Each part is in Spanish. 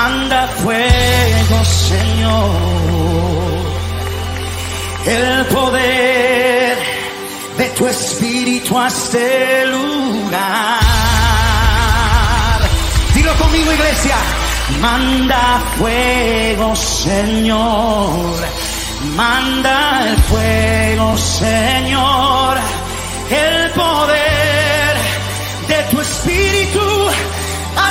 Manda fuego, Señor. El poder de tu espíritu a este lugar. Dilo conmigo, iglesia. Manda fuego, Señor. Manda el fuego, Señor. El poder de tu espíritu a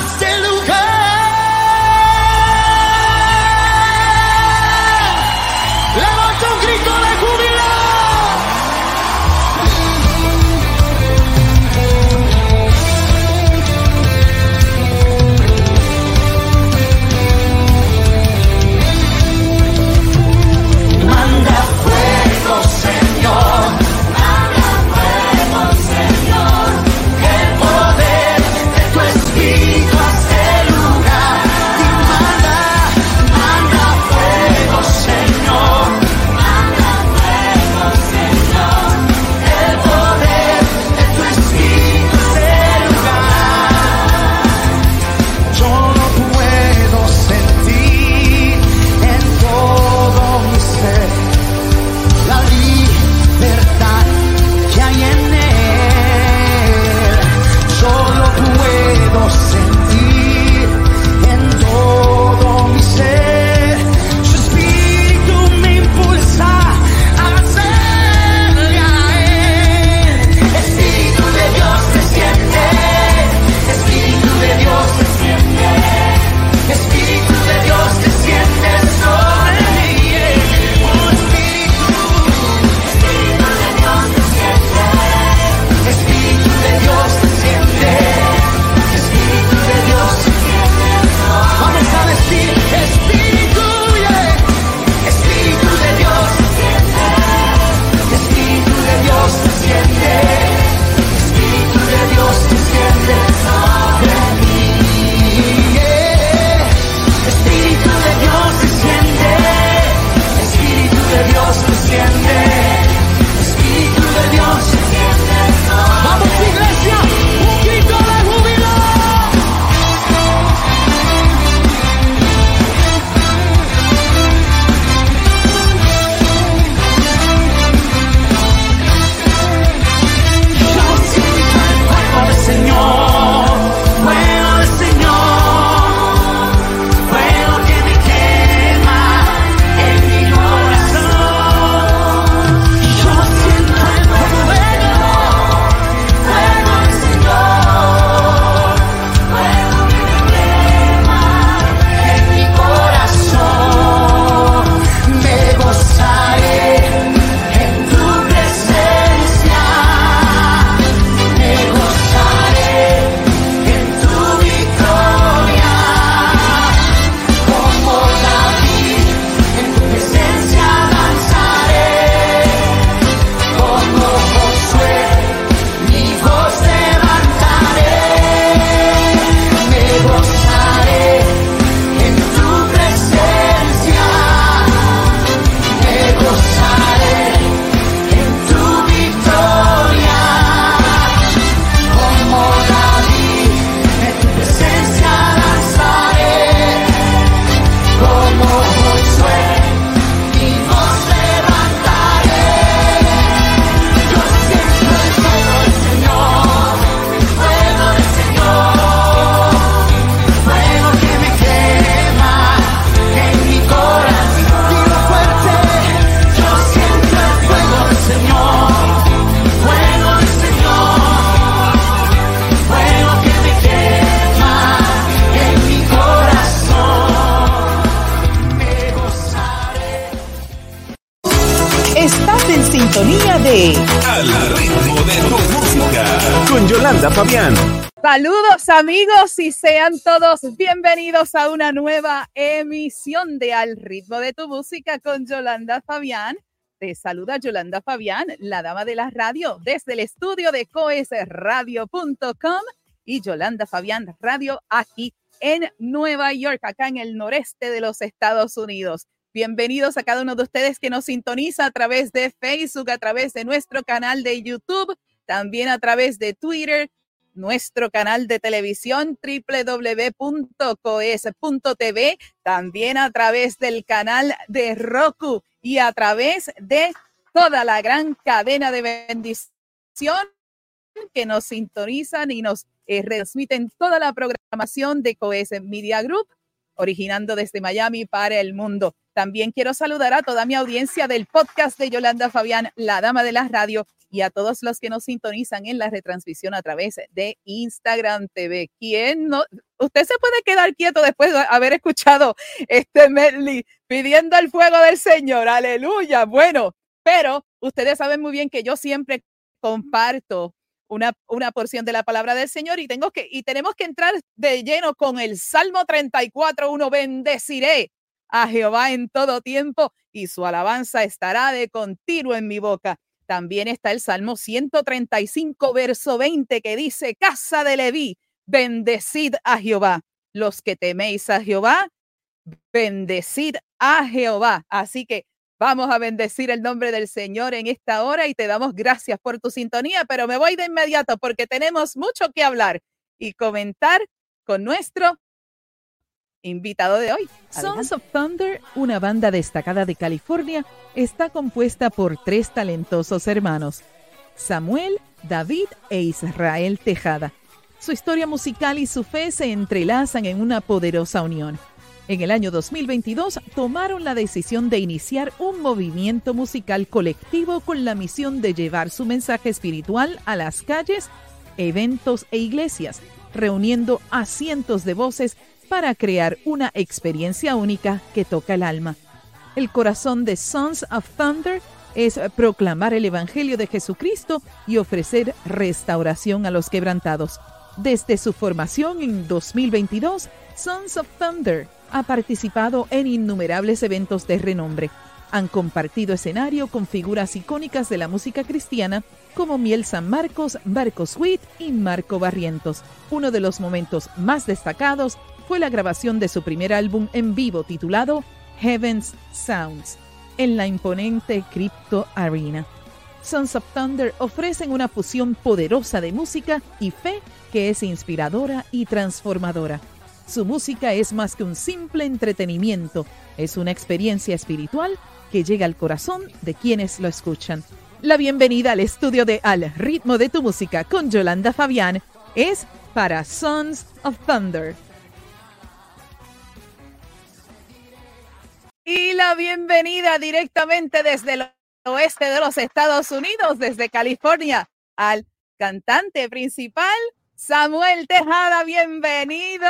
Saludos amigos y sean todos bienvenidos a una nueva emisión de Al ritmo de tu música con Yolanda Fabián. Te saluda Yolanda Fabián, la dama de la radio, desde el estudio de coesradio.com y Yolanda Fabián Radio aquí en Nueva York, acá en el noreste de los Estados Unidos. Bienvenidos a cada uno de ustedes que nos sintoniza a través de Facebook, a través de nuestro canal de YouTube, también a través de Twitter, nuestro canal de televisión www.coes.tv, también a través del canal de Roku y a través de toda la gran cadena de bendición que nos sintonizan y nos eh, transmiten toda la programación de Coes Media Group, originando desde Miami para el mundo. También quiero saludar a toda mi audiencia del podcast de Yolanda Fabián, la dama de la radio, y a todos los que nos sintonizan en la retransmisión a través de Instagram TV. ¿Quién no? Usted se puede quedar quieto después de haber escuchado este medley pidiendo el fuego del Señor. Aleluya. Bueno, pero ustedes saben muy bien que yo siempre comparto una, una porción de la palabra del Señor y, tengo que, y tenemos que entrar de lleno con el Salmo 34, uno, bendeciré a Jehová en todo tiempo y su alabanza estará de continuo en mi boca. También está el Salmo 135, verso 20, que dice, Casa de Leví, bendecid a Jehová. Los que teméis a Jehová, bendecid a Jehová. Así que Vamos a bendecir el nombre del Señor en esta hora y te damos gracias por tu sintonía, pero me voy de inmediato porque tenemos mucho que hablar y comentar con nuestro invitado de hoy. Sons of Thunder, una banda destacada de California, está compuesta por tres talentosos hermanos, Samuel, David e Israel Tejada. Su historia musical y su fe se entrelazan en una poderosa unión. En el año 2022 tomaron la decisión de iniciar un movimiento musical colectivo con la misión de llevar su mensaje espiritual a las calles, eventos e iglesias, reuniendo a cientos de voces para crear una experiencia única que toca el alma. El corazón de Sons of Thunder es proclamar el Evangelio de Jesucristo y ofrecer restauración a los quebrantados. Desde su formación en 2022, Sons of Thunder ha participado en innumerables eventos de renombre. Han compartido escenario con figuras icónicas de la música cristiana como Miel San Marcos, Marco Sweet y Marco Barrientos. Uno de los momentos más destacados fue la grabación de su primer álbum en vivo titulado Heaven's Sounds en la imponente Crypto Arena. Sons of Thunder ofrecen una fusión poderosa de música y fe que es inspiradora y transformadora. Su música es más que un simple entretenimiento, es una experiencia espiritual que llega al corazón de quienes lo escuchan. La bienvenida al estudio de Al ritmo de tu música con Yolanda Fabián es para Sons of Thunder. Y la bienvenida directamente desde el oeste de los Estados Unidos, desde California, al cantante principal Samuel Tejada, bienvenido.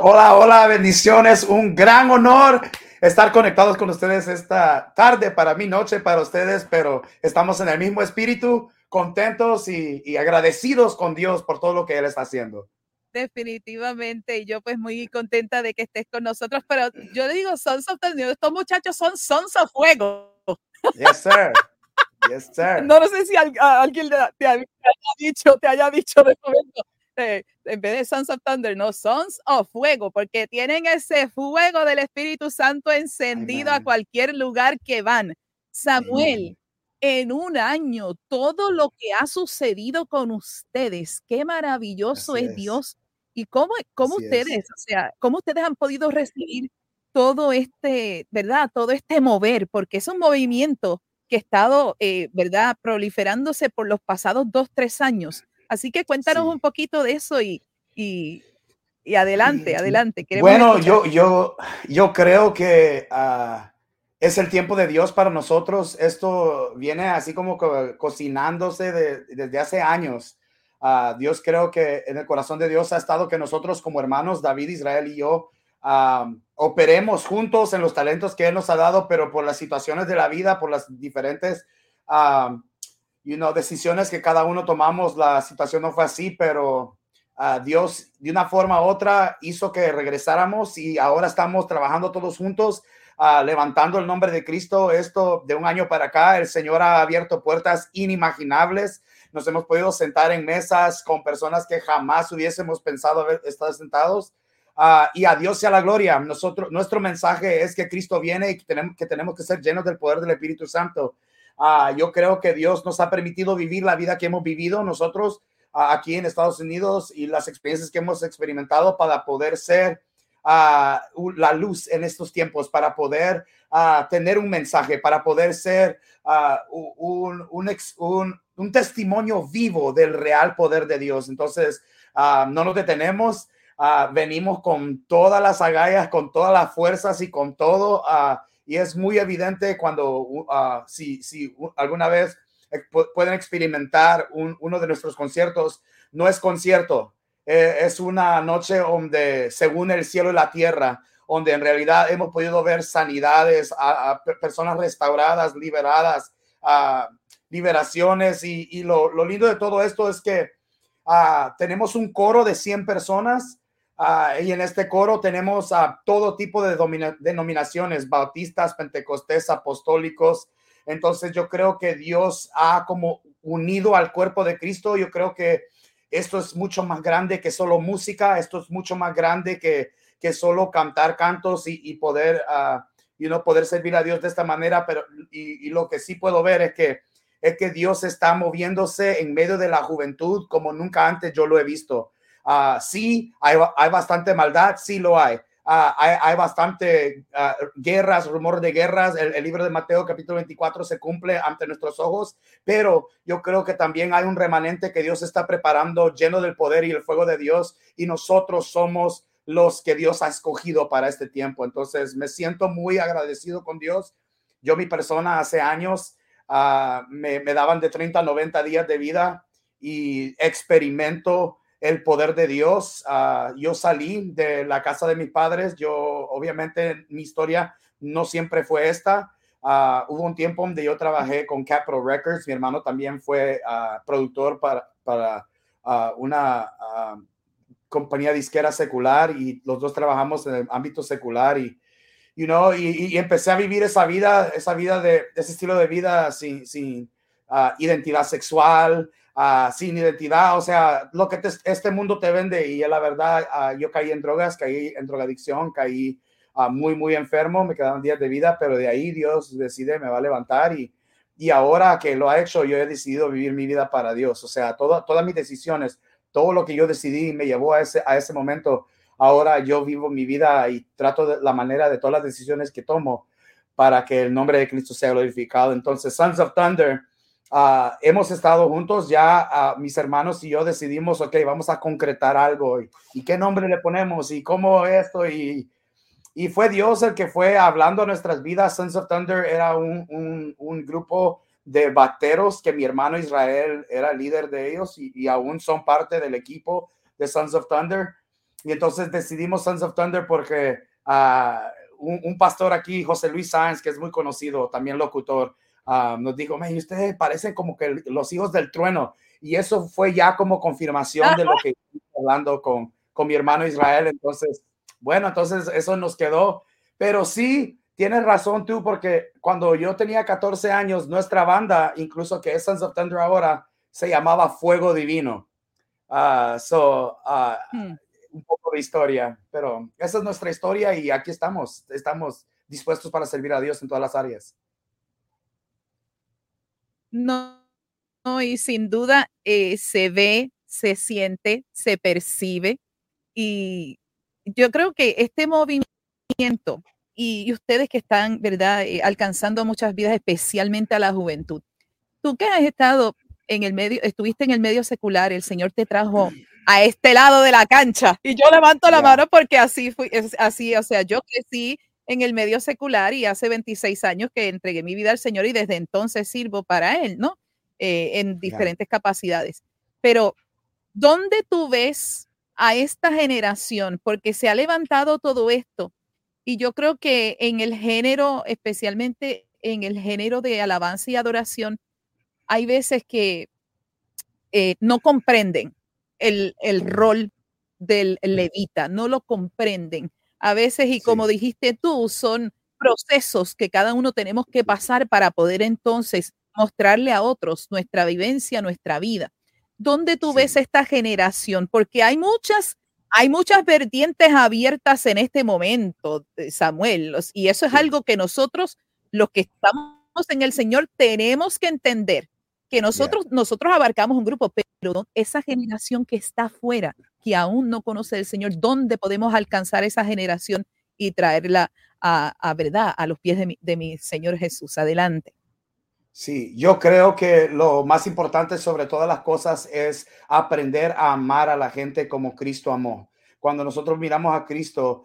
Hola, hola, bendiciones. Un gran honor estar conectados con ustedes esta tarde, para mí noche, para ustedes, pero estamos en el mismo espíritu, contentos y, agradecidos con Dios por todo lo que Él está haciendo. Definitivamente, y yo pues muy contenta de que estés con nosotros, pero yo digo, Sons of estos muchachos son Sons of Fuego. Yes, sir. Yes, sir. No, no sé si alguien te, haya dicho, te haya dicho de momento, eh, en vez de Sons of Thunder, no, Sons of Fuego, porque tienen ese fuego del Espíritu Santo encendido a cualquier lugar que van. Samuel, en un año, todo lo que ha sucedido con ustedes, qué maravilloso es, Dios. Y cómo, cómo ustedes, o sea, cómo ustedes han podido recibir todo este, ¿verdad? Todo este mover, porque es un movimiento que ha estado, eh, ¿verdad?, proliferándose por los pasados dos, tres años. Así que cuéntanos un poquito de eso y, y, adelante, adelante. bueno, yo, yo, yo creo que ah, es el tiempo de Dios para nosotros. Esto viene así como cocinándose desde hace años. Uh, Dios creo que en el corazón de Dios ha estado que nosotros como hermanos, David, Israel y yo, operemos juntos en los talentos que Él nos ha dado, pero por las situaciones de la vida, por las diferentes you know, decisiones que cada uno tomamos, la situación no fue así, pero Dios de una forma u otra hizo que regresáramos y ahora estamos trabajando todos juntos, levantando el nombre de Cristo. Esto de un año para acá, el Señor ha abierto puertas inimaginables. Nos hemos podido sentar en mesas con personas que jamás hubiésemos pensado haber estado sentados. y a Dios sea la gloria. Nosotros, nuestro mensaje es que Cristo viene y que tenemos que, tenemos que ser llenos del poder del Espíritu Santo. yo creo que Dios nos ha permitido vivir la vida que hemos vivido nosotros aquí en Estados Unidos y las experiencias que hemos experimentado para poder ser la luz en estos tiempos, para poder tener un mensaje, para poder ser un, un, un, testimonio vivo del real poder de Dios. Entonces, no nos detenemos. venimos con todas las agallas, con todas las fuerzas y con todo. y es muy evidente cuando, si, si alguna vez pueden experimentar uno de nuestros conciertos. No es concierto, eh, es una noche donde, según el cielo y la tierra, donde en realidad hemos podido ver sanidades, a, personas restauradas, liberadas, a liberaciones. Y, lo, lindo de todo esto es que tenemos un coro de 100 personas. Y en este coro tenemos a todo tipo de denominaciones, bautistas, pentecostés, apostólicos, entonces yo creo que Dios ha como unido al cuerpo de Cristo. Yo creo que esto es mucho más grande que solo música, esto es mucho más grande que, que solo cantar cantos y, poder, uh, you poder servir a Dios de esta manera. Pero y, lo que sí puedo ver es que es que Dios está moviéndose en medio de la juventud como nunca antes yo lo he visto. Uh, sí, hay, hay bastante maldad, sí lo hay, Ah, hay, bastante ah, guerras, rumores de guerras. El, libro de Mateo capítulo 24 se cumple ante nuestros ojos, pero yo creo que también hay un remanente que Dios está preparando lleno del poder y el fuego de Dios y nosotros somos los que Dios ha escogido para este tiempo. Entonces me siento muy agradecido con Dios. Yo mi persona hace años ah, me, me daban de 30 a 90 días de vida y experimento el poder de Dios. Ah, yo salí de la casa de mis padres. Yo, obviamente, mi historia no siempre fue esta. Ah, hubo un tiempo donde yo trabajé con Capitol Records. Mi hermano también fue ah, productor para, para una compañía disquera secular y los dos trabajamos en el ámbito secular y, you know, y, empecé a vivir esa vida, esa vida de, ese estilo de vida sin, sin identidad sexual, sin identidad, o sea, lo que este mundo te vende y la verdad, yo caí en drogas, caí en drogadicción, caí uh, muy, muy enfermo, me quedaban días de vida, pero de ahí Dios decide, me va a levantar y, y ahora que lo ha hecho, yo he decidido vivir mi vida para Dios, o sea, todo, todas mis decisiones, todo lo que yo decidí me llevó a ese, a ese momento, ahora yo vivo mi vida y trato de la manera de todas las decisiones que tomo para que el nombre de Cristo sea glorificado. Entonces, Sons of Thunder, Ah, hemos estado juntos, ya ah, mis hermanos y yo decidimos, ok, vamos a concretar algo y, qué nombre le ponemos y cómo esto y, y, fue Dios el que fue hablando a nuestras vidas. Sons of Thunder era un, un, grupo de bateros que mi hermano Israel era líder de ellos y, y, aún son parte del equipo de Sons of Thunder. Y entonces decidimos Sons of Thunder porque uh, un, pastor aquí, José Luis Sáenz, que es muy conocido, también locutor, Ah, nos dijo, me ustedes parecen como que los hijos del trueno. Y eso fue ya como confirmación de lo que hablando con, con mi hermano Israel. Entonces, bueno, entonces eso nos quedó. Pero sí, tienes razón tú, porque cuando yo tenía 14 años, nuestra banda, incluso que es Sons of Thunder ahora, se llamaba Fuego Divino. Uh, so, uh, un poco de historia, pero esa es nuestra historia y aquí estamos, estamos dispuestos para servir a Dios en todas las áreas. No, no y sin duda eh, se ve, se siente, se percibe. Y yo creo que este movimiento y, ustedes que están, ¿verdad?, eh, alcanzando muchas vidas, especialmente a la juventud. Tú que has estado en el medio, estuviste en el medio secular, el Señor te trajo a este lado de la cancha. Y yo levanto la mano porque así fui, así, o sea, yo crecí en el medio secular y hace 26 años que entregué mi vida al Señor y desde entonces sirvo para Él, ¿no? Eh, en diferentes capacidades. Pero, ¿dónde tú ves a esta generación, porque se ha levantado todo esto. Y yo creo que en el género, especialmente en el género de alabanza y adoración, hay veces que eh, no comprenden el, el rol del levita, no lo comprenden. A veces, y como dijiste tú, son procesos que cada uno tenemos que pasar para poder entonces mostrarle a otros nuestra vivencia, nuestra vida. ¿Dónde tú ves esta generación? Porque hay muchas, hay muchas vertientes abiertas en este momento, eh, Samuel, y eso es algo que nosotros, los que estamos en el Señor, tenemos que entender que nosotros, nosotros abarcamos un grupo, pero esa generación que está afuera, que aún no conoce el Señor, ¿dónde podemos alcanzar esa generación y traerla a, verdad a los pies de mi, de mi Señor Jesús? Adelante. Sí, yo creo que lo más importante sobre todas las cosas es aprender a amar a la gente como Cristo amó. Cuando nosotros miramos a Cristo,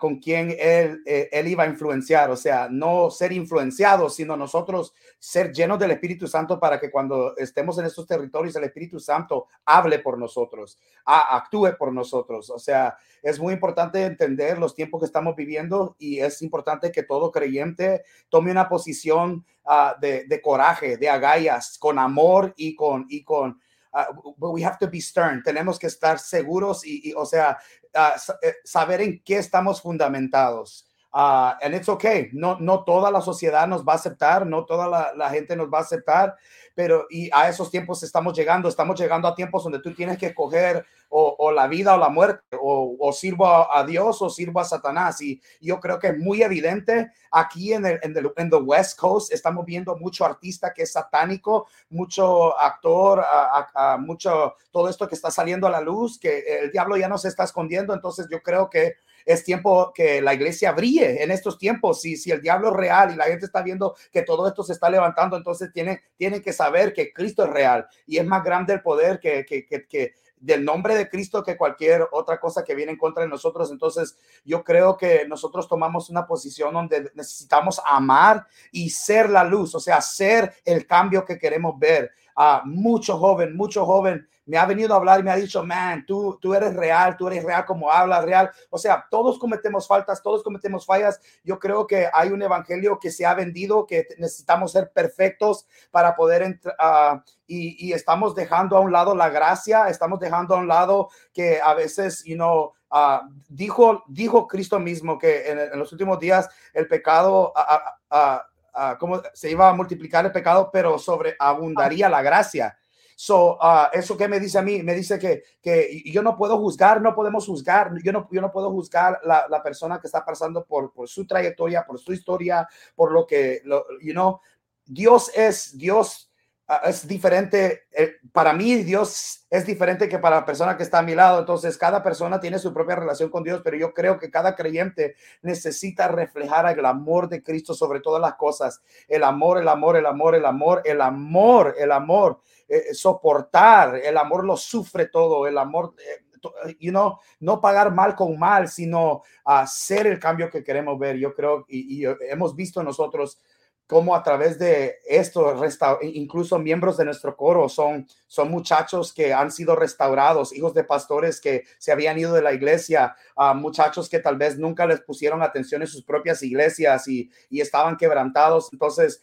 con quien él, eh, él iba a influenciar, o sea, no ser influenciados, sino nosotros ser llenos del Espíritu Santo para que cuando estemos en estos territorios, el Espíritu Santo hable por nosotros, actúe por nosotros. O sea, es muy importante entender los tiempos que estamos viviendo y es importante que todo creyente tome una posición ah, de, de, coraje, de agallas, con amor y con, y con uh, we have to be stern. Tenemos que estar seguros y, y o sea, uh, saber en qué estamos fundamentados. Uh, and it's okay. No, no toda la sociedad nos va a aceptar, no toda la, la, gente nos va a aceptar, pero y a esos tiempos estamos llegando, estamos llegando a tiempos donde tú tienes que escoger o, la vida o la muerte, o, o sirvo a, Dios o sirvo a Satanás. Y yo creo que es muy evidente aquí en el, en el en the West Coast, estamos viendo mucho artista que es satánico, mucho actor, a, mucho, todo esto que está saliendo a la luz, que el diablo ya no se está escondiendo. Entonces yo creo que es tiempo que la iglesia brille en estos tiempos. Si, si el diablo es real y la gente está viendo que todo esto se está levantando, entonces tienen, tienen que saber que Cristo es real y es más grande el poder que, que, que, que del nombre de Cristo que cualquier otra cosa que viene en contra de nosotros. Entonces, yo creo que nosotros tomamos una posición donde necesitamos amar y ser la luz, o sea, ser el cambio que queremos ver. Uh, mucho joven, mucho joven me ha venido a hablar y me ha dicho, man, tú, tú eres real, tú eres real como hablas, real. O sea, todos cometemos faltas, todos cometemos fallas. Yo creo que hay un evangelio que se ha vendido, que necesitamos ser perfectos para poder entrar. Uh, y, estamos dejando a un lado la gracia, estamos dejando a un lado que a veces, you know, uh, dijo, dijo Cristo mismo que en, los últimos días el pecado, ¿cómo se iba a multiplicar el pecado, pero sobreabundaría la gracia. So, uh, eso que me dice a mí, me dice que, que yo no puedo juzgar, no podemos juzgar, yo no, yo no puedo juzgar la, la persona que está pasando por, por su trayectoria, por su historia, por lo que, lo, you know, Dios es, Dios uh, es diferente, eh, para mí Dios es diferente que para la persona que está a mi lado, entonces cada persona tiene su propia relación con Dios, pero yo creo que cada creyente necesita reflejar el amor de Cristo sobre todas las cosas, el amor, el amor, el amor, el amor, el amor, el amor eh, soportar, el amor lo sufre todo, el amor, eh, you know, no pagar mal con mal, sino hacer el cambio que queremos ver. Yo creo, y, y hemos visto nosotros cómo a través de esto, incluso miembros de nuestro coro son, son muchachos que han sido restaurados, hijos de pastores que se habían ido de la iglesia, uh, muchachos que tal vez nunca les pusieron atención en sus propias iglesias y, y estaban quebrantados. Entonces,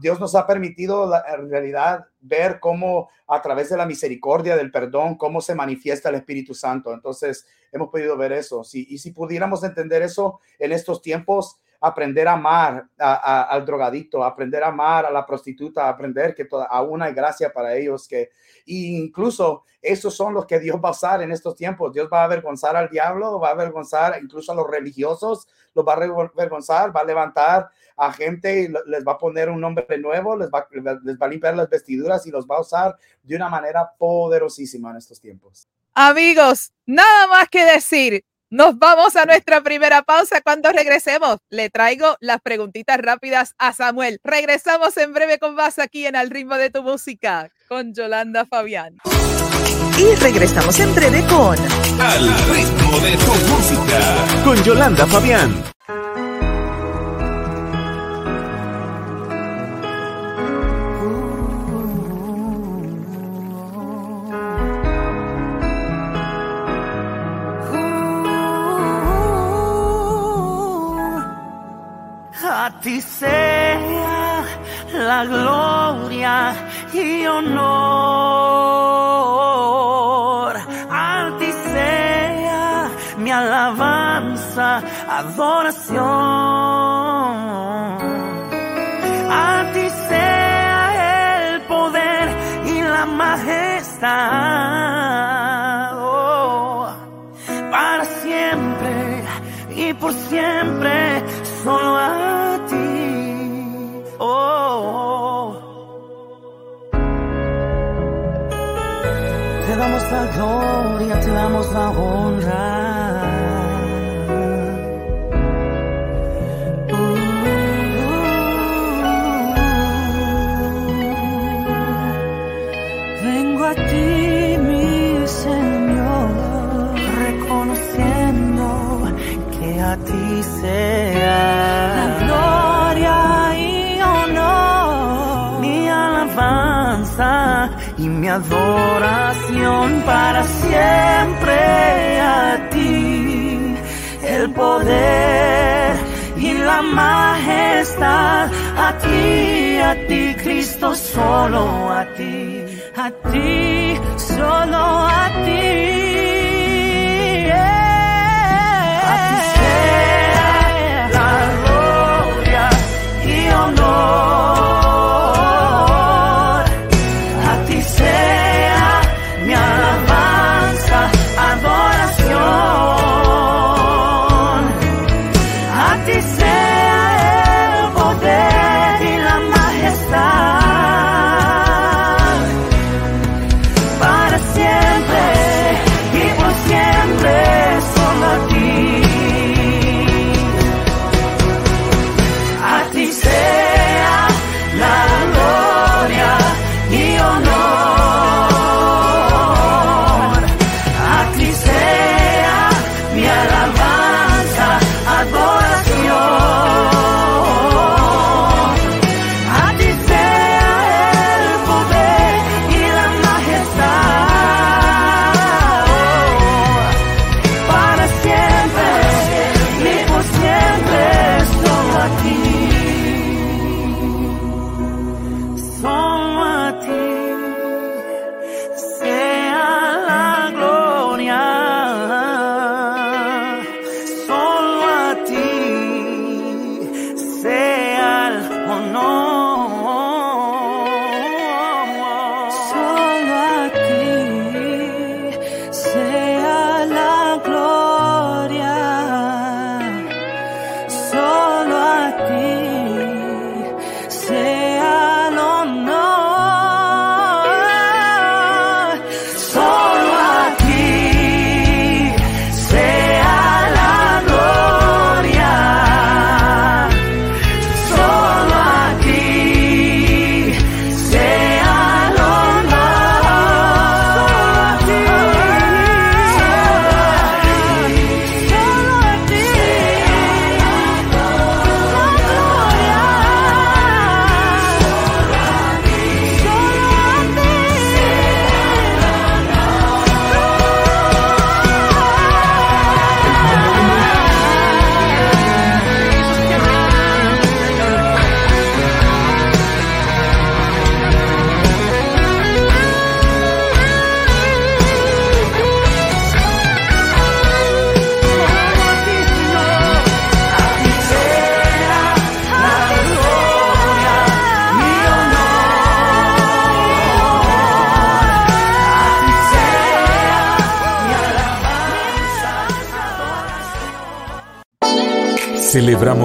Dios nos ha permitido la, en realidad ver cómo a través de la misericordia, del perdón, cómo se manifiesta el Espíritu Santo. Entonces, hemos podido ver eso. Sí, y si pudiéramos entender eso en estos tiempos, aprender a amar al drogadicto, aprender a amar a la prostituta, aprender que toda, aún hay gracia para ellos, que incluso esos son los que Dios va a usar en estos tiempos. Dios va a avergonzar al diablo, va a avergonzar incluso a los religiosos, los va a avergonzar, va a levantar a gente y les va a poner un nombre nuevo, les va, les va a limpiar las vestiduras y los va a usar de una manera poderosísima en estos tiempos. Amigos, nada más que decir. Nos vamos a nuestra primera pausa. Cuando regresemos, le traigo las preguntitas rápidas a Samuel. Regresamos en breve con más aquí en Al ritmo de tu música con Yolanda Fabián. Y regresamos en breve con Al ritmo de tu música con Yolanda Fabián. Ti sea la gloria y honor. A ti sea mi alabanza, adoración. A ti sea el poder y la majestad. Oh, para siempre y por siempre, la gloria, te damos la honra. Adoración para siempre a ti, el poder y la majestad a ti, a ti Cristo, solo a ti, a ti, solo a ti. A ti sea la gloria y honor.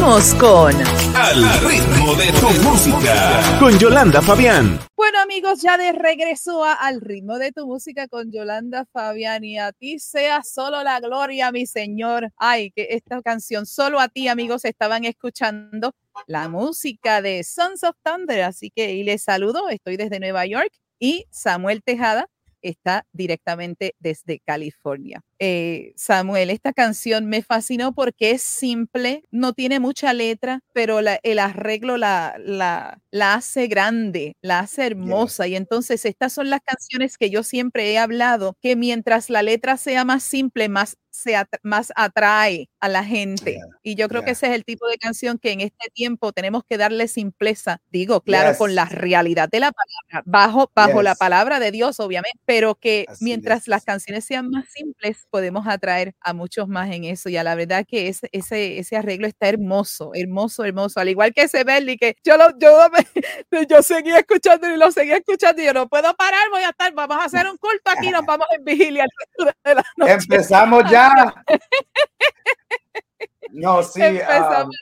Continuamos con Al ritmo de tu música. Con Yolanda Fabián. Bueno, amigos. ya de regreso a, al ritmo de tu música con Yolanda Fabián y a ti sea solo la gloria, mi Señor. Ay, que esta canción, solo a ti, amigos, estaban escuchando la música de Sons of Thunder. Así que y les saludo, estoy desde Nueva York y Samuel Tejada está directamente desde California. Eh, Samuel, esta canción me fascinó porque es simple, no tiene mucha letra, pero el arreglo la, la, la, hace grande, la hace hermosa. Y entonces estas son las canciones que yo siempre he hablado, que mientras la letra sea más simple, más se más atrae a la gente. y yo creo que ese es el tipo de canción que en este tiempo tenemos que darle simpleza, digo, claro, con la realidad de la palabra, bajo, bajo la palabra de Dios, obviamente, pero que mientras las canciones sean más simples, podemos atraer a muchos más en eso. Y a la verdad que ese, ese, ese arreglo está hermoso, hermoso, hermoso. Al igual que ese Belly, que yo, lo, yo, yo seguía escuchando y lo seguía escuchando y yo no puedo parar, voy a estar, vamos a hacer un culto aquí, nos vamos en vigilia. Empezamos ya ya. No, sí. Empezamos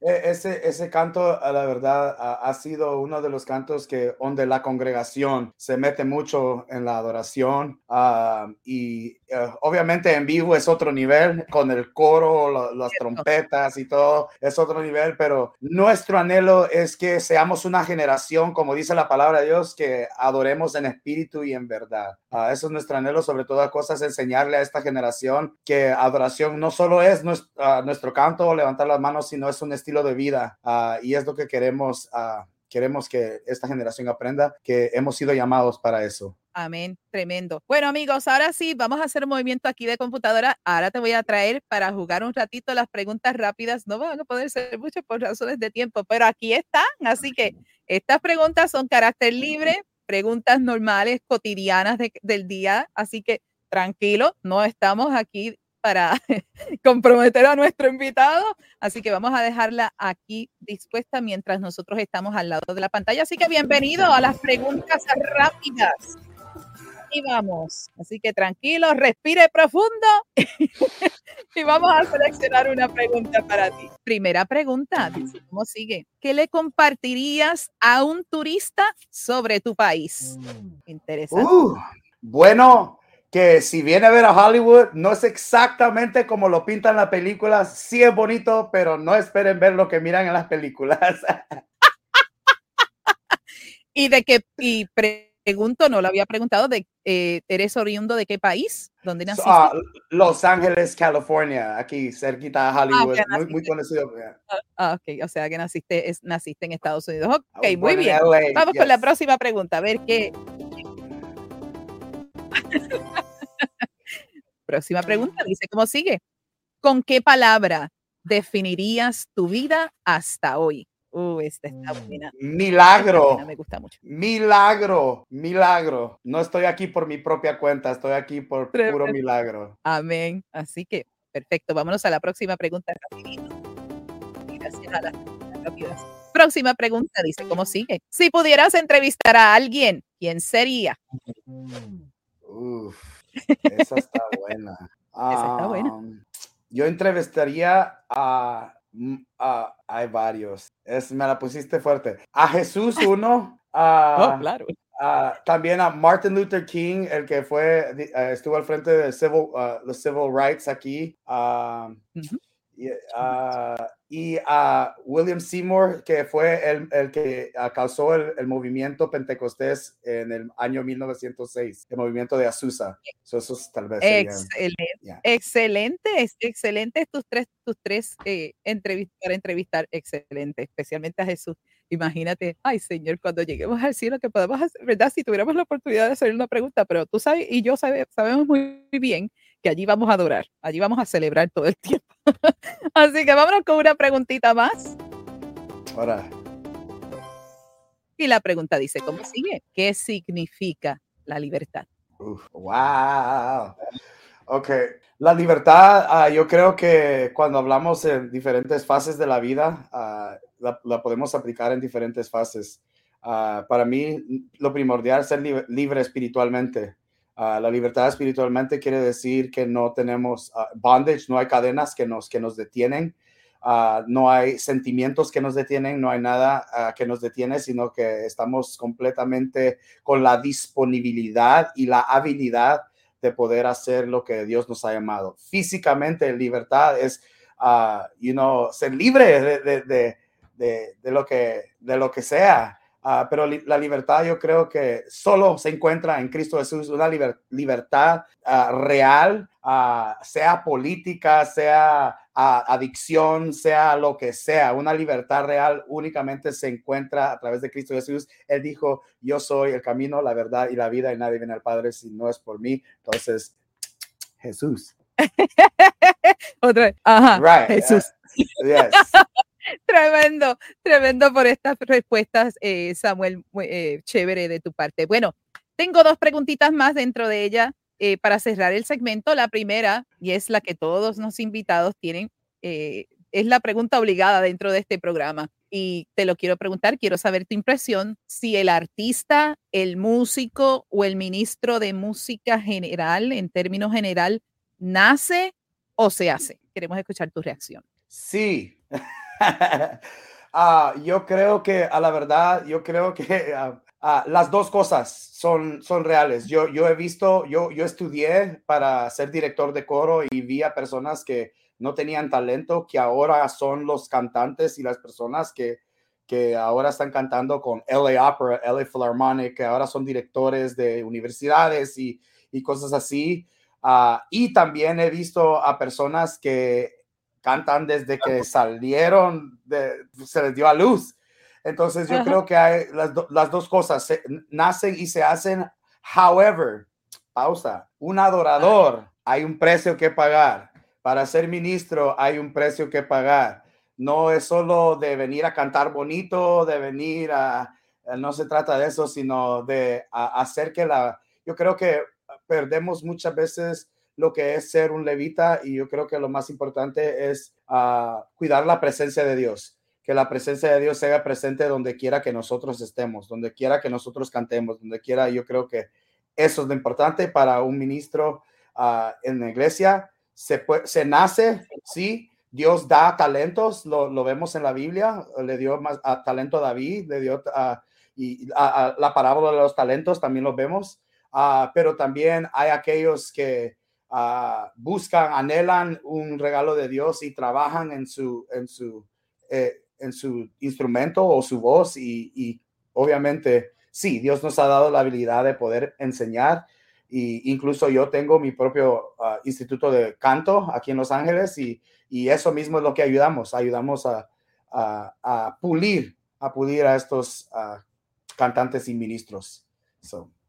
e, ese, ese canto, a la verdad, ha, sido uno de los cantos que donde la congregación se mete mucho en la adoración ah, y eh, obviamente en vivo es otro nivel con el coro, las trompetas y todo, es otro nivel, pero nuestro anhelo es que seamos una generación, como dice la palabra de Dios, que adoremos en espíritu y en verdad. Uh, eso es nuestro anhelo, sobre todas cosas, enseñarle a esta generación que adoración no solo es nuestro, ah, nuestro canto levantar las manos, sino es un estilo de vida uh, y es lo que queremos. Uh, queremos que esta generación aprenda que hemos sido llamados para eso. Amén, tremendo. Bueno amigos, ahora sí, vamos a hacer un movimiento aquí de computadora. Ahora te voy a traer para jugar un ratito las preguntas rápidas. No van a poder ser muchas por razones de tiempo, pero aquí están. Así que estas preguntas son carácter libre, preguntas normales, cotidianas del día. Así que tranquilo, no estamos aquí para comprometer a nuestro invitado. Así que vamos a dejarla aquí dispuesta mientras nosotros estamos al lado de la pantalla. Así que bienvenido a las preguntas rápidas. Y vamos. Así que tranquilo, respire profundo y vamos a seleccionar una pregunta para ti. Primera pregunta, ¿cómo sigue? ¿Qué le compartirías a un turista sobre tu país? Interesante. Uh, bueno, que si viene a ver a Hollywood, no es exactamente como lo pintan las películas. Sí es bonito, pero no esperen ver lo que miran en las películas. y de qué, y pregunto, no lo había preguntado, de, eh, ¿eres oriundo de qué país? ¿Dónde naciste? Ah, Los Ángeles, California, aquí cerquita de ah, Hollywood, muy, muy, conocido. Ah, ok, o sea que naciste, es, naciste en Estados Unidos. Ok, muy bien. Vamos con la próxima pregunta, a ver qué. Próxima pregunta, dice, ¿cómo sigue? ¿Con qué palabra definirías tu vida hasta hoy? Uh, esta está mm, buena. Milagro. me gusta mucho. Milagro, milagro. No estoy aquí por mi propia cuenta, estoy aquí por puro milagro. Amén. Así que, perfecto. Vámonos a la próxima pregunta. Gracias a las Próxima pregunta dice, ¿cómo sigue? Si pudieras entrevistar a alguien, ¿quién sería? Uf, esa está buena. esa está buena. yo entrevistaría a, mm, a, hay varios. Es, me la pusiste fuerte. A Jesús uno. oh, claro. también a Martin Luther King, el que fue, eh, estuvo al frente de civil, uh, los civil rights aquí. Y a William Seymour, que fue el, el que causó el, el, movimiento pentecostés en el año 1906, el movimiento de Azusa. eso tal vez. Excelente, excelente, excelente tus tres, tus tres eh, entrevistas para entrevistar, excelente, especialmente a Jesús. Imagínate, ay Señor, cuando lleguemos al cielo, que podemos hacer, ¿verdad? Si tuviéramos la oportunidad de hacer una pregunta, pero tú sabes, y yo sabe, sabemos muy bien que allí vamos a adorar, allí vamos a celebrar todo el tiempo. Así que vámonos con una preguntita más. Ahora. Y la pregunta dice, ¿cómo sigue? ¿Qué significa la libertad? wow. Ok, la libertad, ah, yo creo que cuando hablamos en diferentes fases de la vida, ah, la, podemos aplicar en diferentes fases. Ah, para mí, lo primordial es ser libre espiritualmente. Ah, la libertad espiritualmente quiere decir que no tenemos ah, bondage, no hay cadenas que nos, que nos detienen. Ah, no hay sentimientos que nos detienen, no hay nada que nos detiene, sino que estamos completamente con la disponibilidad y la habilidad de poder hacer lo que Dios nos ha llamado. Físicamente, libertad es, uh, you know, ser libre de, de, de, lo, que, de lo que sea. Uh, pero li la libertad yo creo que solo se encuentra en Cristo Jesús, una liber libertad uh, real, uh, sea política, sea adicción, sea lo que sea, una libertad real únicamente se encuentra a través de Cristo Jesús. Él dijo, yo soy el camino, la verdad y la vida y nadie viene al Padre si no es por mí. Entonces, Jesús. Otra vez. Ajá. Right. Jesús. yes. Tremendo, tremendo por estas respuestas, eh, Samuel, eh, chévere de tu parte. Bueno, tengo dos preguntitas más dentro de ella eh, para cerrar el segmento. La primera, y es la que todos los invitados tienen, es la pregunta obligada dentro de este programa. Y te lo quiero preguntar, quiero saber tu impresión, si el artista, el músico o el ministro de música general, en términos general, nace o se hace. Queremos escuchar tu reacción. Sí, Ah, yo creo que, a la verdad, yo creo que ah, ah, las dos cosas son, son reales. Yo, yo he visto, yo, yo estudié para ser director de coro y vi a personas que no tenían talento, que ahora son los cantantes y las personas que, que ahora están cantando con LA Opera, LA Philharmonic, que ahora son directores de universidades y, y cosas así. y también he visto a personas que cantan desde que salieron, de, se les dio a luz. Entonces yo creo que hay las, las dos cosas, nacen y se hacen. However, pausa, un adorador, hay un precio que pagar. Para ser ministro hay un precio que pagar. No es solo de venir a cantar bonito, de venir a, no se trata de eso, sino de hacer que la, yo creo que perdemos muchas veces lo que es ser un levita y yo creo que lo más importante es ah, cuidar la presencia de Dios, que la presencia de Dios sea presente donde quiera que nosotros estemos, donde quiera que nosotros cantemos, donde quiera, yo creo que eso es lo importante para un ministro ah, en la iglesia. Se, se nace, sí, Dios da talentos, lo, vemos en la Biblia, le dio más talento a David, le dio y la parábola de los talentos también lo vemos, ah, pero también hay aquellos que Ah, buscan, anhelan un regalo de Dios y trabajan en su, en su, eh, en su instrumento o su voz y, obviamente sí, Dios nos ha dado la habilidad de poder enseñar y incluso yo tengo mi propio ah, instituto de canto aquí en Los Ángeles y, y, eso mismo es lo que ayudamos, ayudamos a, a, pulir, a pulir a estos ah, cantantes y ministros.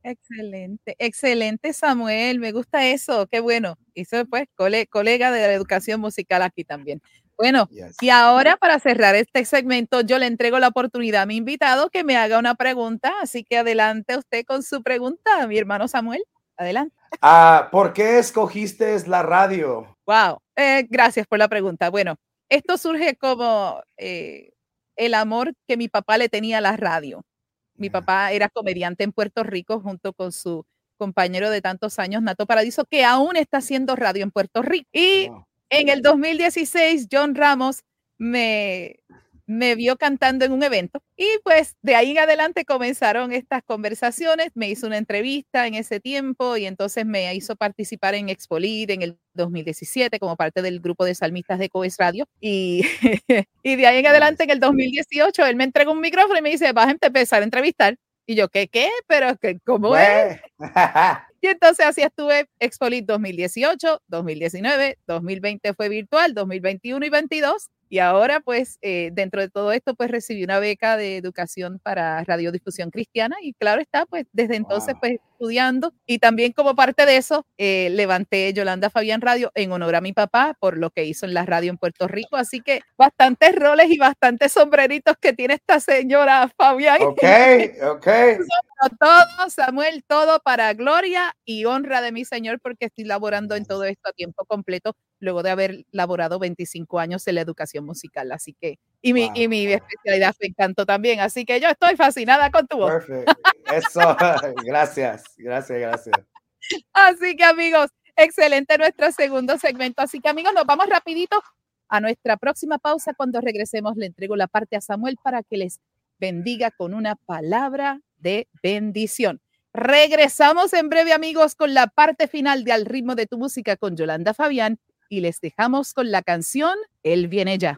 Excelente, excelente Samuel, me gusta eso, qué bueno. Y eso pues colega de la educación musical aquí también. Bueno, y ahora para cerrar este segmento, yo le entrego la oportunidad a mi invitado que me haga una pregunta, así que adelante usted con su pregunta, mi hermano Samuel, adelante. Ah, ¿Por qué escogiste la radio? Wow, eh, gracias por la pregunta. Bueno, esto surge como eh, el amor que mi papá le tenía a la radio. Mi papá era comediante en Puerto Rico junto con su compañero de tantos años, Nato Paradiso, que aún está haciendo radio en Puerto Rico. Y en el 2016, John Ramos me me vio cantando en un evento y pues de ahí en adelante comenzaron estas conversaciones, me hizo una entrevista en ese tiempo y entonces me hizo participar en Expolit en el 2017 como parte del grupo de salmistas de Coes Radio y, y de ahí en adelante en el 2018 él me entregó un micrófono y me dice, vas a empezar a entrevistar. Y yo, ¿qué, qué? Pero, ¿cómo es? y entonces así estuve Expolit 2018, 2019, 2020 fue virtual, 2021 y 22 y ahora, pues, eh, dentro de todo esto, pues recibí una beca de educación para radiodifusión cristiana y claro está, pues desde entonces, pues estudiando y también como parte de eso, eh, levanté Yolanda Fabián Radio en honor a mi papá por lo que hizo en la radio en Puerto Rico. Así que bastantes roles y bastantes sombreritos que tiene esta señora Fabián. Ok, ok. todo, Samuel, todo para gloria y honra de mi Señor porque estoy laborando en todo esto a tiempo completo luego de haber laborado 25 años en la educación musical. Así que, y mi, y mi especialidad fue encanto también. Así que yo estoy fascinada con tu voz. Perfecto. Eso, gracias, gracias, gracias. Así que amigos, excelente nuestro segundo segmento. Así que amigos, nos vamos rapidito A nuestra próxima pausa, cuando regresemos, le entrego la parte a Samuel para que les bendiga con una palabra de bendición. Regresamos en breve, amigos, con la parte final de Al ritmo de tu música con Yolanda Fabián y les dejamos con la canción Él viene ya.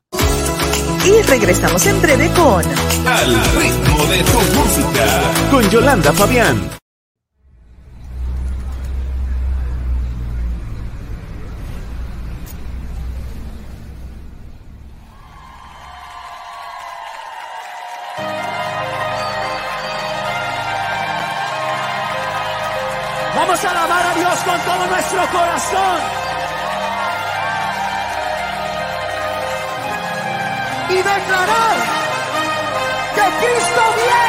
Y regresamos en breve con Al ritmo de tu música con Yolanda Fabián. Vamos a alabar a Dios con todo nuestro corazón. Y declarar que Cristo viene.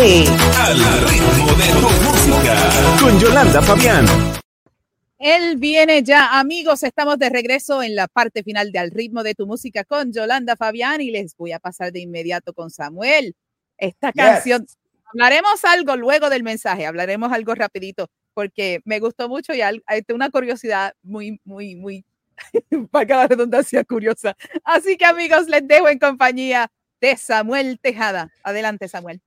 De Al ritmo de tu música. música con Yolanda Fabián. Él viene ya, amigos. Estamos de regreso en la parte final de Al ritmo de tu música con Yolanda Fabián y les voy a pasar de inmediato con Samuel. Esta canción, hablaremos algo luego del mensaje, hablaremos algo rapidito porque me gustó mucho y hay una curiosidad muy, muy, muy, para cada redundancia curiosa. Así que amigos, les dejo en compañía de Samuel Tejada. Adelante, Samuel.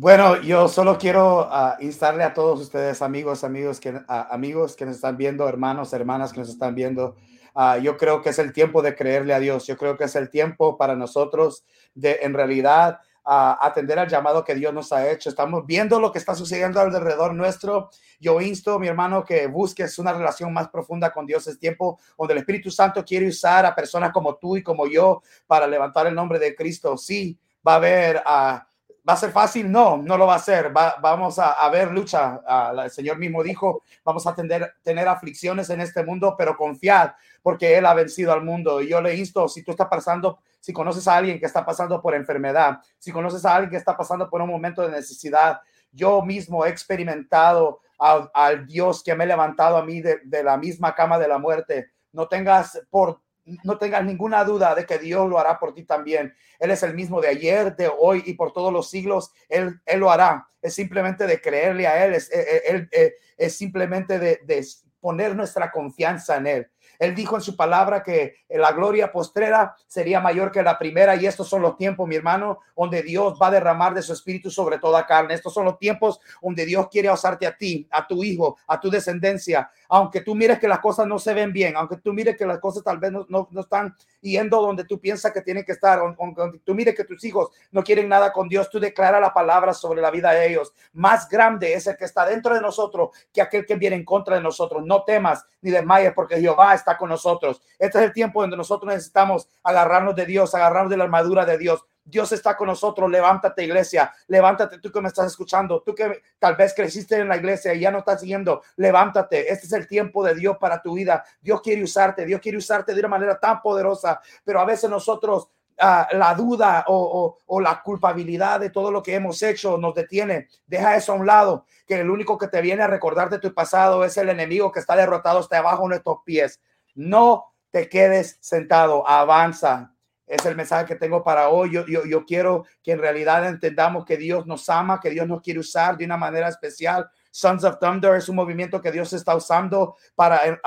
Bueno, yo solo quiero uh, instarle a todos ustedes, amigos, amigos que, uh, amigos que nos están viendo, hermanos, hermanas que nos están viendo. Uh, yo creo que es el tiempo de creerle a Dios. Yo creo que es el tiempo para nosotros de, en realidad, atender al llamado que Dios nos ha hecho. Estamos viendo lo que está sucediendo alrededor nuestro. Yo insto, mi hermano, que busques una relación más profunda con Dios. Es tiempo donde el Espíritu Santo quiere usar a personas como tú y como yo para levantar el nombre de Cristo. Sí, va a haber a ¿Va a ser fácil? No, no lo va a ser. vamos a, ver lucha. el Señor mismo dijo, vamos a tener, tener aflicciones en este mundo, pero confiad porque Él ha vencido al mundo. Y yo le insto, si tú estás pasando, si conoces a alguien que está pasando por enfermedad, si conoces a alguien que está pasando por un momento de necesidad, yo mismo he experimentado al, Dios que me ha levantado a mí de, de la misma cama de la muerte. No tengas por no tengas ninguna duda de que Dios lo hará por ti también. Él es el mismo de ayer, de hoy y por todos los siglos. Él, él lo hará. Es simplemente de creerle a Él. Es, él, es simplemente de, de poner nuestra confianza en Él. Él dijo en su palabra que la gloria postrera sería mayor que la primera y estos son los tiempos, mi hermano, donde Dios va a derramar de su espíritu sobre toda carne. Estos son los tiempos donde Dios quiere usarte a ti, a tu hijo, a tu descendencia, aunque tú mires que las cosas no se ven bien, aunque tú mires que las cosas tal vez no, no, están yendo donde tú piensas que tienen que estar, aunque tú mires que tus hijos no quieren nada con Dios, tú declara la palabra sobre la vida de ellos. Más grande es el que está dentro de nosotros que aquel que viene en contra de nosotros. No temas ni desmayes porque Jehová está con nosotros. Este es el tiempo donde nosotros necesitamos agarrarnos de Dios, agarrarnos de la armadura de Dios. Dios está con nosotros. Levántate, iglesia. Levántate tú que me estás escuchando. Tú que tal vez creciste en la iglesia y ya no estás siguiendo. Levántate. Este es el tiempo de Dios para tu vida. Dios quiere usarte. Dios quiere usarte de una manera tan poderosa. Pero a veces nosotros Uh, la duda o, la culpabilidad de todo lo que hemos hecho nos detiene. Deja eso a un lado, que el único que te viene a recordar de tu pasado es el enemigo que está derrotado hasta abajo de nuestros pies. No te quedes sentado, avanza. Es el mensaje que tengo para hoy. Yo, yo, yo quiero que en realidad entendamos que Dios nos ama, que Dios nos quiere usar de una manera especial. Sons of Thunder es un movimiento que Dios está usando para eh,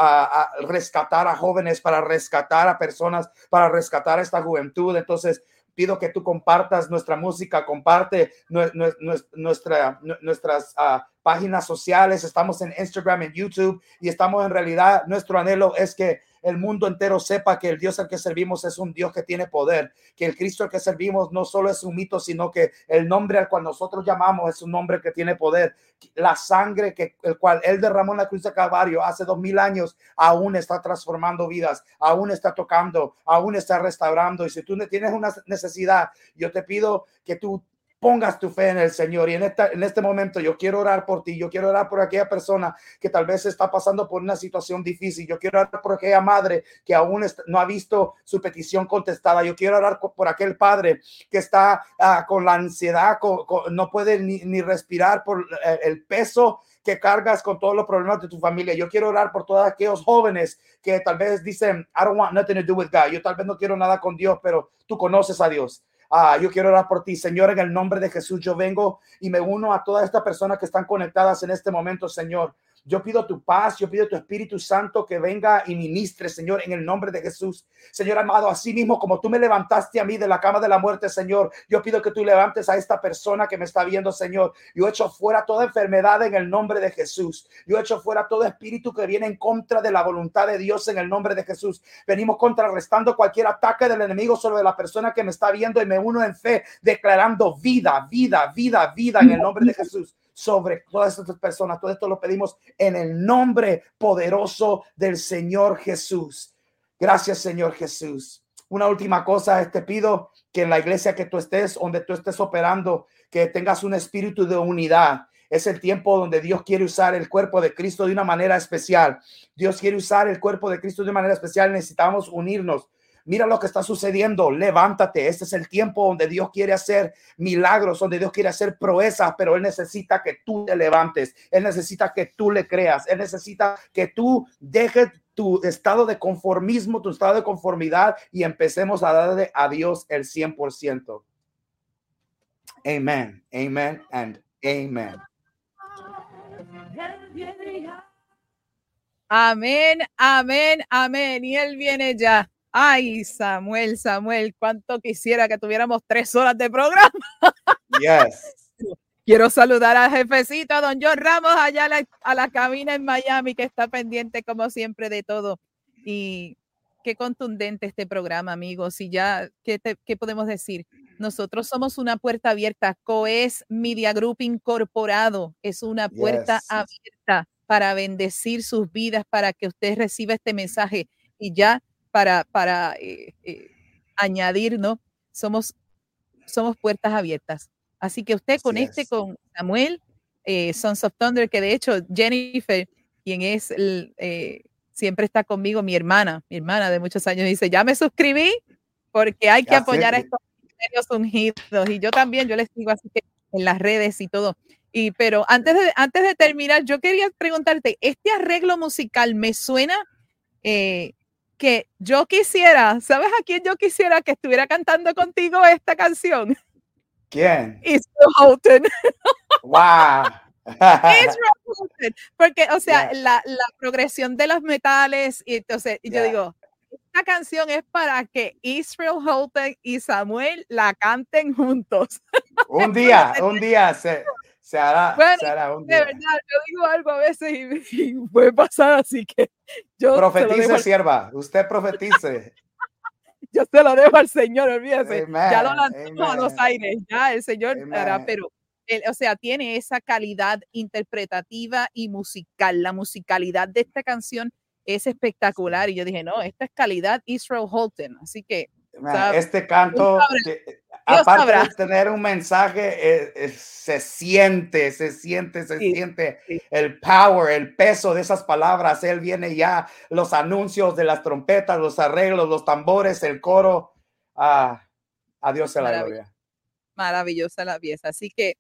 rescatar a jóvenes, para rescatar a personas, para rescatar a esta juventud. Entonces, pido que tú compartas nuestra música, comparte nuestra, nuestras uh, páginas sociales, estamos en Instagram, en YouTube y estamos en realidad, nuestro anhelo es que el mundo entero sepa que el Dios al que servimos es un Dios que tiene poder, que el Cristo al que servimos no solo es un mito, sino que el nombre al cual nosotros llamamos es un nombre que tiene poder. La sangre que el cual él derramó en la cruz de Calvario hace dos mil años aún está transformando vidas, aún está tocando, aún está restaurando. Y si tú tienes una necesidad, yo te pido que tú pongas tu fe en el Señor. Y en, esta, en este momento yo quiero orar por ti, yo quiero orar por aquella persona que tal vez está pasando por una situación difícil, yo quiero orar por aquella madre que aún no ha visto su petición contestada, yo quiero orar por aquel padre que está ah, con la ansiedad, no puede ni, respirar por eh, el peso que cargas con todos los problemas de tu familia. Yo quiero orar por todos aquellos jóvenes que tal vez dicen, I don't want nothing to do with God. Yo tal vez no quiero nada con Dios, pero tú conoces a Dios. Ah, yo quiero orar por ti, Señor, en el nombre de Jesús. Yo vengo y me uno a todas estas personas que están conectadas en este momento, Señor. Yo pido tu paz, yo pido tu Espíritu Santo que venga y ministre, Señor, en el nombre de Jesús. Señor amado, así mismo como tú me levantaste a mí de la cama de la muerte, Señor, yo pido que tú levantes a esta persona que me está viendo, Señor. Yo echo fuera toda enfermedad en el nombre de Jesús. Yo echo fuera todo espíritu que viene en contra de la voluntad de Dios en el nombre de Jesús. Venimos contrarrestando cualquier ataque del enemigo sobre la persona que me está viendo y me uno en fe, declarando vida, vida, vida, vida en el nombre de Jesús sobre todas estas personas. Todo esto lo pedimos en el nombre poderoso del Señor Jesús. Gracias, Señor Jesús. Una última cosa, te pido que en la iglesia que tú estés, donde tú estés operando, que tengas un espíritu de unidad. Es el tiempo donde Dios quiere usar el cuerpo de Cristo de una manera especial. Dios quiere usar el cuerpo de Cristo de una manera especial. Necesitamos unirnos mira lo que está sucediendo, levántate, este es el tiempo donde Dios quiere hacer milagros, donde Dios quiere hacer proezas, pero Él necesita que tú te levantes, Él necesita que tú le creas, Él necesita que tú dejes tu estado de conformismo, tu estado de conformidad y empecemos a darle a Dios el 100%. Amen, amen, and amen. Amén, amén, amén. Y Él viene ya. Ay, Samuel, Samuel, cuánto quisiera que tuviéramos tres horas de programa. Yes. Quiero saludar al jefecito, don John Ramos, allá a la, a la cabina en Miami, que está pendiente, como siempre, de todo. Y qué contundente este programa, amigos. Y ya, ¿qué, te- qué podemos decir? Nosotros somos una puerta abierta. COES Media Group Incorporado es una puerta Yes. abierta para bendecir sus vidas, para que usted reciba este mensaje. Y ya para, para eh, eh, añadir, ¿no? Somos, somos puertas abiertas. Así que usted conecte es. con Samuel, eh, Sons of Thunder, que de hecho Jennifer, quien es el, eh, siempre está conmigo, mi hermana, mi hermana de muchos años, dice, ya me suscribí porque hay que Ya apoyar a sé. estos ministerios ungidos. Y yo también, yo les digo así que en las redes y todo. Y, pero antes de, antes de terminar, yo quería preguntarte, ¿este arreglo musical me suena eh, que yo quisiera, ¿sabes a quién yo quisiera que estuviera cantando contigo esta canción? ¿Quién? Israel Houghton. Wow. Israel Houghton. Porque, o sea, Yeah. la, la progresión de los metales, y entonces y yo Yeah. digo, esta canción es para que Israel Houghton y Samuel la canten juntos. un día, un día se, se hará, Bueno, se hará un De día. verdad, yo digo algo a veces y, y puede pasar, así que yo Profetice, dejo, al- sierva. Usted profetice. yo se lo dejo al Señor, olvídese. ya lo Amen, lanzamos a los amen. aires, ya el Señor hará, Amen. pero él, o sea, tiene esa calidad interpretativa y musical. La musicalidad de esta canción es espectacular. Y yo dije, no, esta es calidad Israel Houghton. Así que Man, Este canto, Dios aparte sabrá. de tener un mensaje, eh, eh, se siente, se siente, se Sí, siente sí. el power, el peso de esas palabras. Él viene ya, los anuncios de las trompetas, los arreglos, los tambores, el coro. Ah, a Dios sea la gloria. maravillosa la pieza. Así que,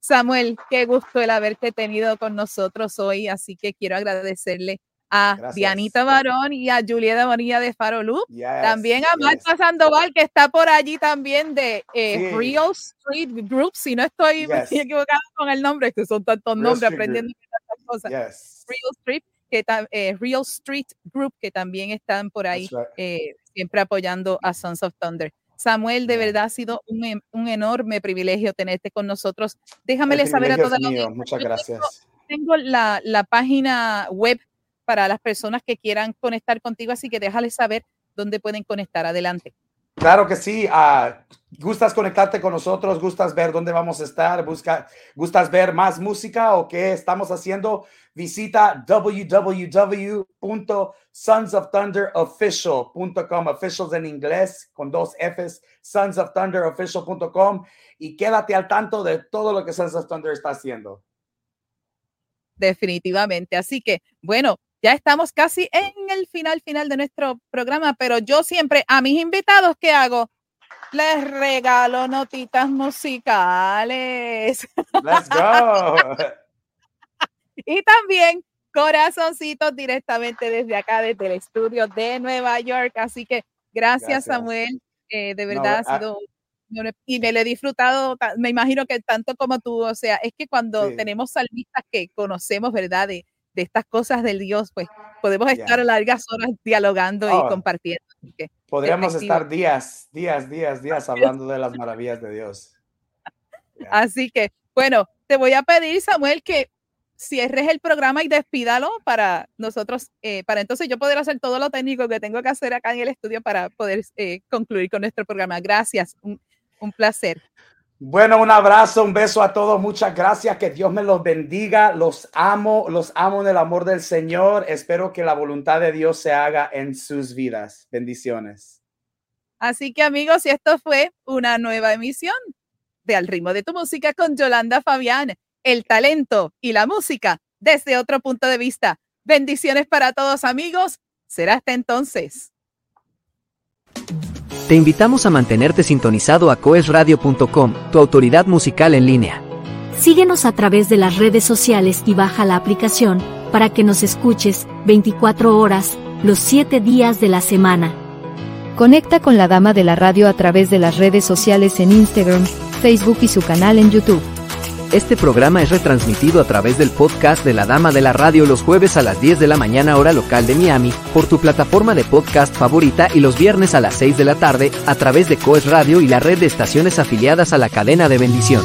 Samuel, qué gusto el haberte tenido con nosotros hoy. Así que quiero agradecerle a Gracias. Dianita Barón y a Julieta María de Farolú. Yes, También a yes. Marta Sandoval, que está por allí también de eh, Sí. Real Street Group. Si no estoy Yes. equivocada con el nombre, que son tantos Real nombres Street aprendiendo tantas cosas. Yes. Real Street, que eh, Real Street Group, que también están por ahí right. eh, siempre apoyando a Sons of Thunder. Samuel, de verdad ha sido un, em- un enorme privilegio tenerte con nosotros. Déjamele El saber a toda la Muchas yo tengo- gracias. Tengo la, la página web para las personas que quieran conectar contigo, así que déjale saber dónde pueden conectar. Adelante. Claro que sí. ah, ¿Gustas conectarte con nosotros? ¿Gustas ver dónde vamos a estar? Busca, ¿Gustas ver más música o qué estamos haciendo? Visita www.sonsofthunderofficial.com. Officials en inglés con dos Fs. Sonsofthunderofficial.com. Y quédate al tanto de todo lo que Sons of Thunder está haciendo. definitivamente. Así que, bueno, ya estamos casi en el final, final de nuestro programa, pero yo siempre a mis invitados, ¿qué hago? Les regalo notitas musicales Let's go. y también corazoncitos directamente desde acá, desde el estudio de Nueva York. Así que gracias, Gracias. Samuel. Eh, de No, verdad ah- ha sido honor y me lo he disfrutado, ta- me imagino que tanto como tú, o sea, es que cuando Sí. tenemos salmistas que conocemos, ¿verdad? De, de estas cosas del Dios, pues podemos estar largas horas dialogando Oh. y compartiendo. que, Podríamos estar días, días, días, días hablando de las maravillas de Dios. Ya. así que, bueno, te voy a pedir, Samuel, que cierres el programa y despídalo para nosotros, eh, para entonces yo poder hacer todo lo técnico que tengo que hacer acá en el estudio para poder eh, concluir con nuestro programa. Gracias, un, un placer. Bueno, un abrazo, un beso a todos. Muchas gracias. Que Dios me los bendiga. Los amo, los amo en el amor del Señor. Espero que la voluntad de Dios se haga en sus vidas. Bendiciones. Así que amigos, esto fue una nueva emisión de Al ritmo de tu música con Yolanda Fabián, el talento y la música desde otro punto de vista. Bendiciones para todos amigos. Será hasta entonces. Te invitamos a mantenerte sintonizado a coesradio.com, tu autoridad musical en línea. Síguenos a través de las redes sociales y baja la aplicación para que nos escuches 24 horas, los 7 días de la semana. Conecta con la Dama de la Radio a través de las redes sociales en Instagram, Facebook y su canal en YouTube. Este programa es retransmitido a través del podcast de la Dama de la Radio los jueves a las 10 de la mañana hora local de Miami, por tu plataforma de podcast favorita y los viernes a las 6 de la tarde a través de Coes Radio y la red de estaciones afiliadas a la cadena de bendición.